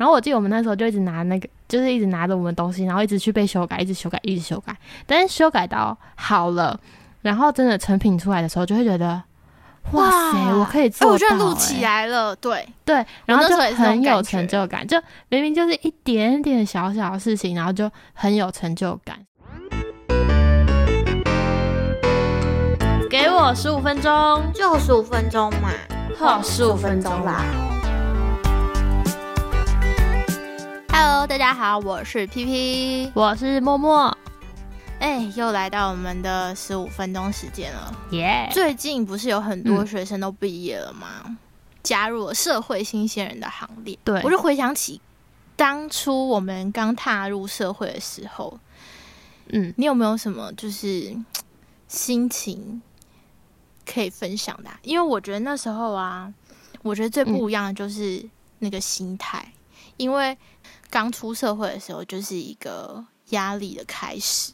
然后我记得我们那时候就一直拿那个，就是一直拿着我们东西，然后一直去被修改，一直修改，一直修改。但是修改到好了，然后真的成品出来的时候，就会觉得，哇塞，我可以做到、我觉得录欸起来了，对，对，然后就很有成就感，就明明就是一点点小小的事情，然后就很有成就感。给我十五分钟，就十五分钟嘛，好，十五分钟啦。Hello，大家好，我是 P P。我是默默，哎，又来到我们的十五分钟时间了。耶、最近不是有很多嗯学生都毕业了吗？加入了社会新鲜人的行列。对我就回想起当初我们刚踏入社会的时候，嗯，你有没有什么就是心情可以分享的啊、因为我觉得那时候啊，我觉得最不一样的就是那个心态，因为刚出社会的时候就是一个压力的开始。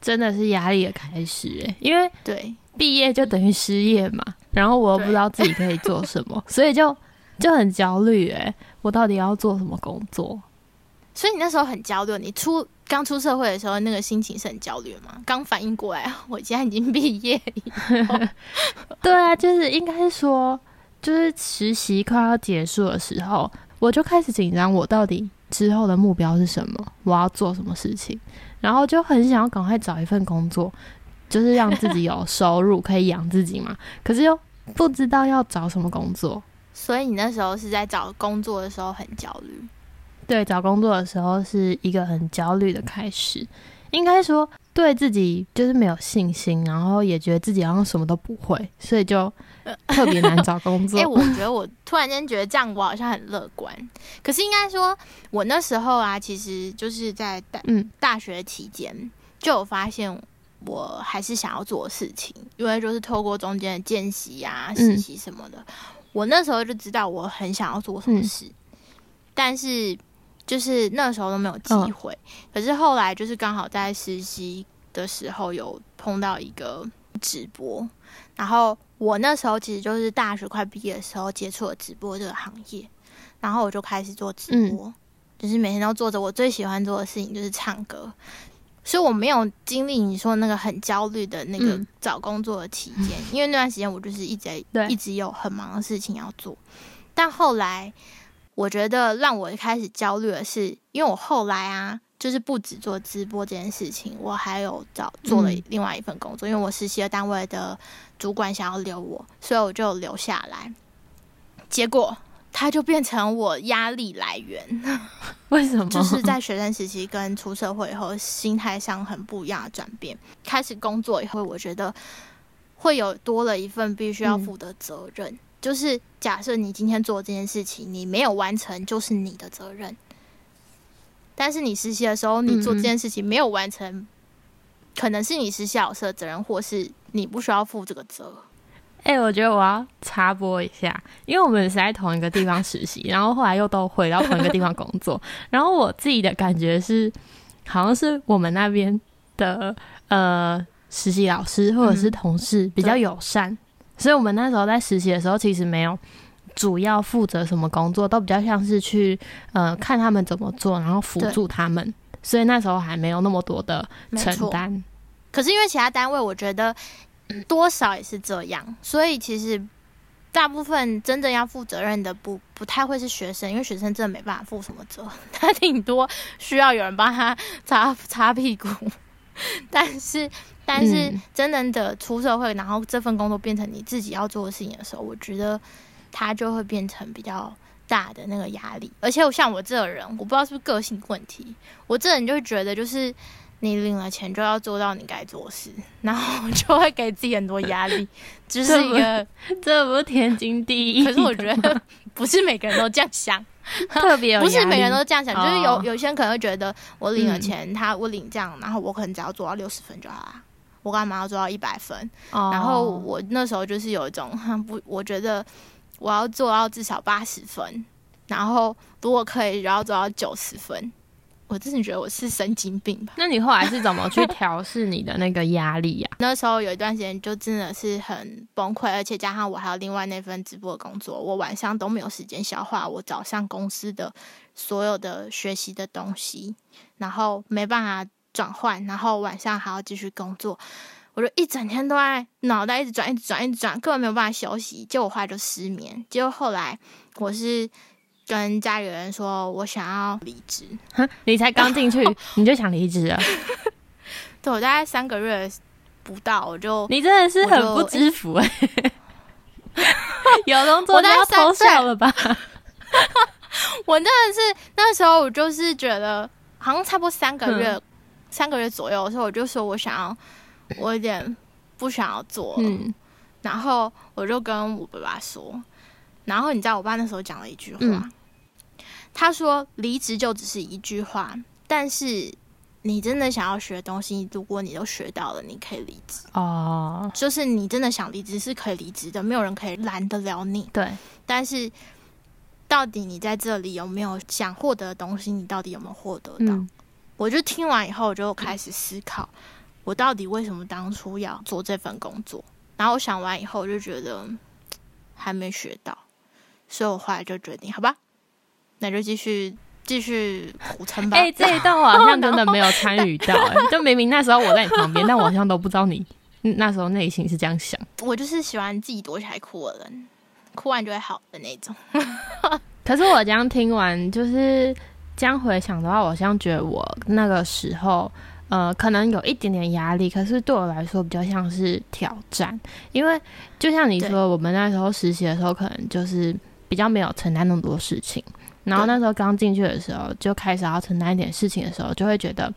真的是压力的开始哎，因为对，毕业就等于失业嘛，然后我又不知道自己可以做什么，所以就就很焦虑哎，我到底要做什么工作？所以你那时候很焦虑。你出刚出社会的时候，那个心情是很焦虑的吗？刚反应过来，我现在已经毕业了。对啊，就是应该说，就是实习快要结束的时候，我就开始紧张，我到底之后的目标是什么？我要做什么事情？然后就很想要赶快找一份工作，就是让自己有 收入，可以养自己嘛。可是又不知道要找什么工作。所以你那时候是在找工作的时候很焦虑。对，找工作的时候是一个很焦虑的开始，应该说对自己就是没有信心，然后也觉得自己好像什么都不会，所以就特别难找工作。哎、我觉得我突然间觉得这样我好像很乐观，可是应该说，我那时候啊，其实就是在大嗯大学期间就有发现，我还是想要做的事情，因为就是透过中间的见习啊、嗯实习什么的，我那时候就知道我很想要做什么嗯事，但是就是那时候都没有机嗯会。可是后来就是刚好在实习的时候有碰到一个直播，然后我那时候其实就是大学快毕业的时候接触了直播这个行业，然后我就开始做直嗯播，就是每天都做着我最喜欢做的事情，就是唱歌。所以我没有经历你说那个很焦虑的那个嗯找工作的期间，因为那段时间我就是一直一直有很忙的事情要做。但后来我觉得让我开始焦虑的是，因为我后来啊，就是不止做直播这件事情，我还有找做了嗯另外一份工作，因为我实习的单位的主管想要留我，所以我就留下来。结果他就变成我压力来源，为什么？就是在 学生时期跟出社会以后，心态上很不一样的转变。开始工作以后，我觉得会有多了一份必须要负的责任。就是假设你今天做这件事情，你没有完成，就是你的责任。但是你实习的时候，你做这件事情没有完成，可能是你实习老师的责任，或是你不需要负这个责。哎、我觉得我要插播一下，因为我们是在同一个地方实习，然后后来又都回到同一个地方工作，然后我自己的感觉是，好像是我们那边的呃实习老师或者是嗯同事比较友善，所以我们那时候在实习的时候，其实没有主要负责什么工作，都比较像是去呃看他们怎么做，然后辅助他们，所以那时候还没有那么多的承。担。可是因为其他单位，我觉得多少也是这样，所以其实大部分真正要负责任的不不太会是学生，因为学生真的没办法负什么责，他顶多需要有人帮他擦擦屁股。但是，但是嗯真正的出社会，然后这份工作变成你自己要做的事情的时候，我觉得它就会变成比较大的那个压力。而且，我像我这个人，我不知道是不是个性问题，我这人就会觉得就是。你领了钱就要做到你该做的事，然后就会给自己很多压力，就是一个。这不是天经地义？可是我觉得不是每个人都这样想，特别有不是每个人都这样想，就是有哦有些人可能会觉得我领了嗯钱，他我领这样，然后我可能只要做到六十分就好了，我干嘛要做到一百分？哦然后我那时候就是有一种哼不，我觉得我要做到至少八十分，然后如果可以，然后做到九十分。我真的觉得我是神经病吧。那你后来是怎么去调试你的那个压力呀？那时候有一段时间就真的是很崩溃，而且加上我还有另外那份直播的工作，我晚上都没有时间消化我早上公司的所有的学习的东西，然后没办法转换，然后晚上还要继续工作，我就一整天都在脑袋一直转，一直转，一直转，根本没有办法休息。结果后来就失眠。结果后来我是。跟家里人说，我想要离职。你才刚进去，你就想离职了？对，我大概三个月不到，我就你真的是很不知福哎！有工作就要偷笑了吧？我真的是那时候，我就是觉得好像差不多三个月，三个月左右的时候，我就说我想要，我有点不想要做了。然后我就跟我爸爸说，然后你知道，我爸那时候讲了一句话。他说：“离职就只是一句话，但是你真的想要学的东西，如果你都学到了，你可以离职哦。就是你真的想离职是可以离职的，没有人可以拦得了你。对，但是到底你在这里有没有想获得的东西？你到底有没有获得到？我就听完以后，我就开始思考，我到底为什么当初要做这份工作？然后我想完以后，我就觉得还没学到，所以我后来就决定，好吧。”那就继续继续苦撑吧。哎，这一段我好像真的没有参与到，哎，就明明那时候我在你旁边，但我好像都不知道你那时候内心是这样想。我就是喜欢自己躲起来哭的人，哭完就会好的那种。可是我这样听完，就是这样回想的话，我好像觉得我那个时候，呃，可能有一点点压力，可是对我来说比较像是挑战，因为就像你说，我们那时候实习的时候，可能就是比较没有承担那么多事情。然后那时候刚进去的时候，就开始要承担一点事情的时候，就会觉得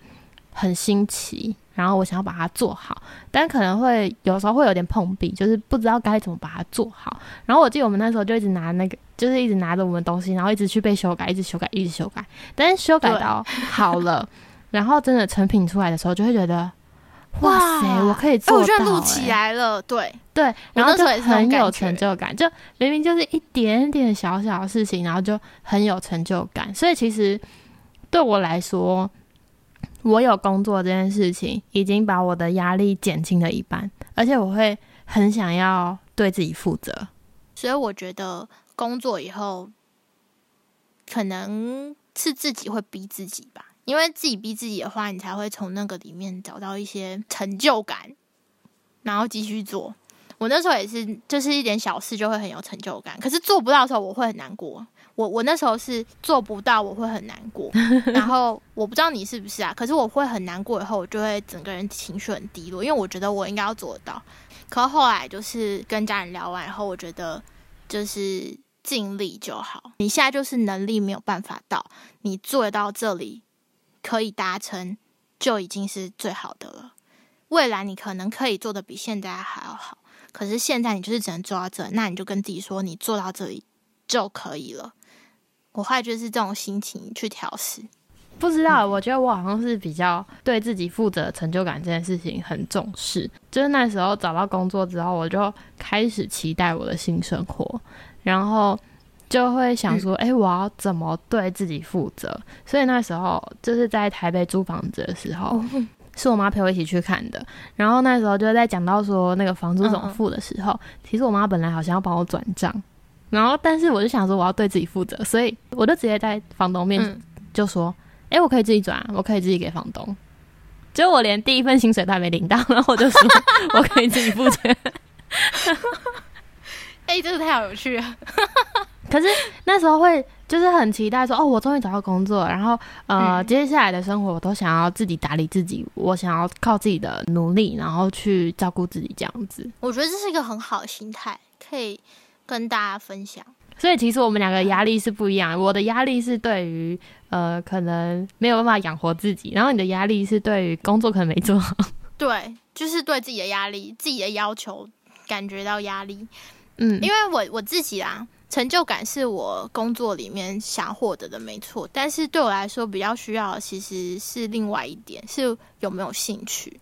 很新奇。然后我想要把它做好，但可能会有时候会有点碰壁，就是不知道该怎么把它做好。然后我记得我们那时候就一直拿那个，就是一直拿着我们东西，然后一直去被修改，一直修改，一直修改。但是修改到好了，然后真的成品出来的时候，就会觉得。哇塞！我可以做到，我觉得录起来了，对对，然后就很有成就感，就明明就是一点点小小的事情，然后就很有成就感。所以其实对我来说，我有工作这件事情，已经把我的压力减轻了一半，而且我会很想要对自己负责。所以我觉得工作以后，可能是自己会逼自己吧。因为自己逼自己的话，你才会从那个里面找到一些成就感，然后继续做。我那时候也是，就是一点小事就会很有成就感，可是做不到的时候，我会很难过。我我那时候是做不到，我会很难过。然后我不知道你是不是啊？可是我会很难过，以后我就会整个人情绪很低落，因为我觉得我应该要做得到。可后来就是跟家人聊完以后，我觉得就是尽力就好。你现在就是能力没有办法到，你做到这里。可以达成就已经是最好的了。未来你可能可以做的比现在还要好，可是现在你就是只能做到这，那你就跟自己说，你做到这里就可以了。我后来就是这种心情去调试。不知道，我觉得我好像是比较对自己负责，成就感这件事情很重视。就是那时候找到工作之后，我就开始期待我的新生活，然后。就会想说，哎，我要怎么对自己负责？所以那时候就是在台北租房子的时候，是我妈陪我一起去看的。然后那时候就在讲到说那个房租怎么付的时候，其实我妈本来好像要帮我转账，然后但是我就想说我要对自己负责，所以我就直接在房东面就说，哎，我可以自己转，我可以自己给房东。结果我连第一份薪水都还没领到，然后我就说 我可以自己付钱。哎，真的太有趣了。可是那时候会就是很期待说哦，我终于找到工作，然后呃，接下来的生活我都想要自己打理自己，我想要靠自己的努力，然后去照顾自己这样子。我觉得这是一个很好的心态，可以跟大家分享。所以其实我们两个压力是不一样，我的压力是对于呃可能没有办法养活自己，然后你的压力是对于工作可能没做好。对，就是对自己的压力、自己的要求感觉到压力。嗯，因为我我自己啊。成就感是我工作里面想获得的，没错。但是对我来说，比较需要的其实是另外一点，是有没有兴趣。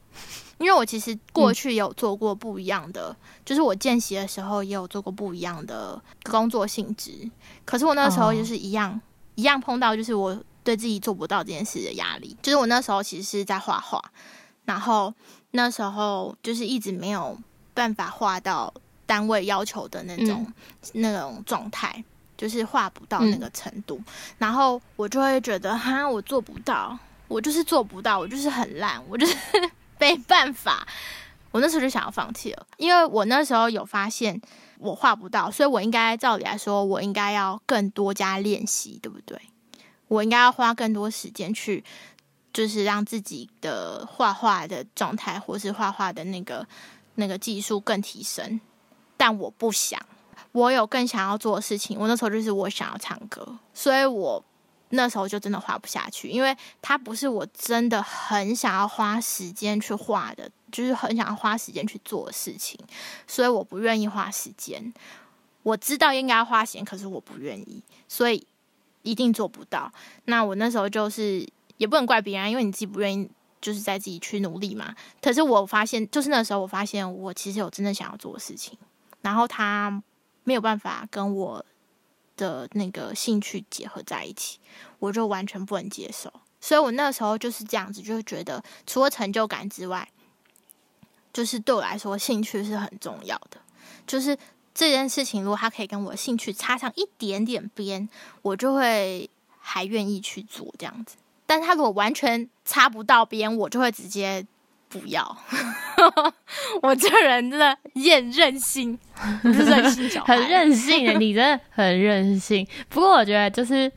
因为我其实过去有做过不一样的，就是我见习的时候也有做过不一样的工作性质。可是我那时候就是一样，一样碰到，就是我对自己做不到这件事的压力。就是我那时候其实是在画画，然后那时候就是一直没有办法画到单位要求的那种、那种状态，就是画不到那个程度，然后我就会觉得哈，我做不到，我就是做不到，我就是很烂，我就是 没办法。我那时候就想要放弃了，因为我那时候有发现我画不到，所以我应该照理来说，我应该要更多加练习，对不对？我应该要花更多时间去，就是让自己的画画的状态，或是画画的那个那个技术更提升。但我不想，我有更想要做的事情。我那时候就是我想要唱歌，所以我那时候就真的画不下去，因为它不是我真的很想要花时间去画的。就是很想要花时间去做的事情，所以我不愿意花时间。我知道应该花钱，可是我不愿意，所以一定做不到。那我那时候就是也不能怪别人，因为你自己不愿意，就是在自己去努力嘛。可是我发现，就是那时候我发现，我其实有真的想要做的事情，然后他没有办法跟我的那个兴趣结合在一起，我就完全不能接受。所以我那时候就是这样子，就觉得除了成就感之外，就是对我来说，兴趣是很重要的。就是这件事情，如果他可以跟我的兴趣插上一点点边，我就会还愿意去做这样子。但他如果完全插不到边，我就会直接不要。我这人真的厌任性，很任性，你真的很任性。不过我觉得，就是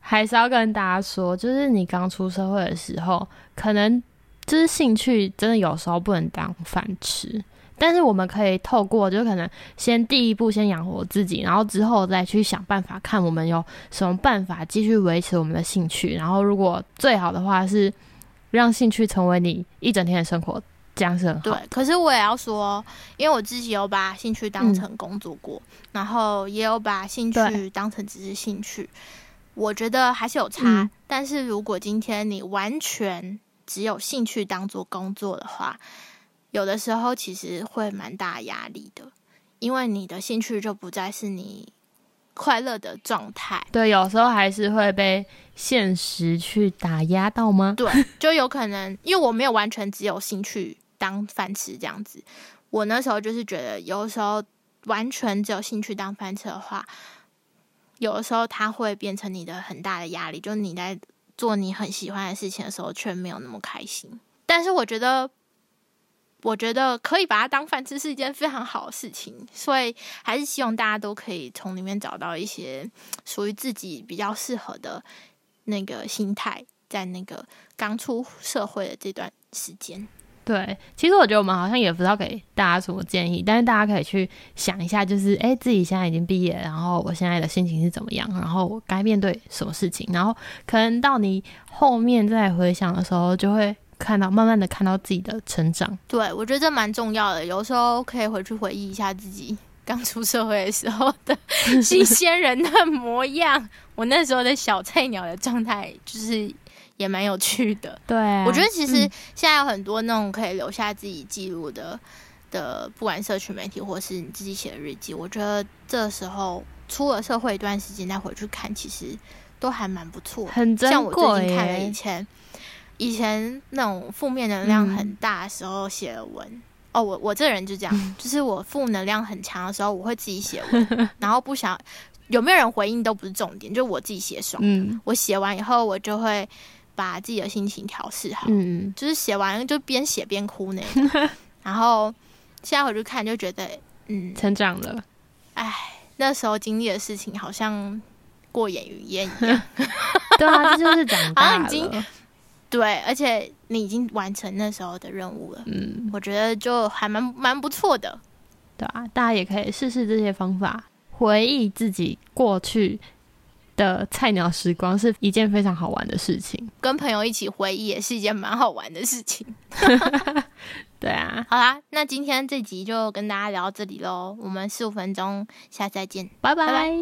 还是要跟大家说，就是你刚出社会的时候，可能。就是兴趣真的有时候不能当饭吃，但是我们可以透过就可能先第一步先养活自己，然后之后再去想办法看我们有什么办法继续维持我们的兴趣。然后如果最好的话是让兴趣成为你一整天的生活，这样是很好。对，可是我也要说，因为我自己有把兴趣当成工作过，然后也有把兴趣当成只是兴趣，我觉得还是有差。但是如果今天你完全只有兴趣当做工作的话，有的时候其实会蛮大压力的，因为你的兴趣就不再是你快乐的状态。对，有时候还是会被现实去打压到吗？对，就有可能，因为我没有完全只有兴趣当饭吃这样子。我那时候就是觉得，有时候完全只有兴趣当饭吃的话，有的时候它会变成你的很大的压力，就是你在。做你很喜欢的事情的时候，却没有那么开心。但是我觉得，我觉得可以把它当饭吃是一件非常好的事情。所以还是希望大家都可以从里面找到一些属于自己比较适合的那个心态，在那个刚出社会的这段时间。对，其实我觉得我们好像也不知道给大家什么建议，但是大家可以去想一下，就是哎，自己现在已经毕业，然后我现在的心情是怎么样，然后我该面对什么事情，然后可能到你后面再回想的时候，就会看到慢慢的看到自己的成长。对，我觉得这蛮重要的，有时候可以回去回忆一下自己刚出社会的时候的新鲜人的模样，我那时候的小菜鸟的状态，就是。也蛮有趣的，对，我觉得其实现在有很多那种可以留下自己记录的的，不管社群媒体或是你自己写的日记，我觉得这时候出了社会一段时间再回去看，其实都还蛮不错。很像我最近看了以前以前那种负面能量很大的时候写的文，哦，我我这人就这样，就是我负能量很强的时候，我会自己写文，然后不想有没有人回应都不是重点，就我自己写爽。嗯，我写完以后，我就会。把自己的心情调试好，嗯，就是写完就边写边哭呢。然后现在回去看，就觉得嗯，成长了。哎，那时候经历的事情好像过眼云烟一样。对啊，这就是长 大了。对，而且你已经完成那时候的任务了。嗯，我觉得就还蛮蛮不错的。对啊，大家也可以试试这些方法，回忆自己过去。的菜鸟时光是一件非常好玩的事情，跟朋友一起回忆也是一件蛮好玩的事情。对啊，好啦，那今天这集就跟大家聊到这里喽，我们十五分钟，下次再见，拜拜。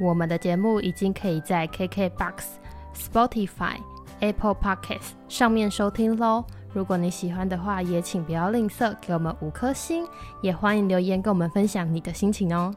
我们的节目已经可以在 KKBOX、Spotify。Apple Podcast 上面收听喽。如果你喜欢的话，也请不要吝啬给我们五颗星，也欢迎留言跟我们分享你的心情哦。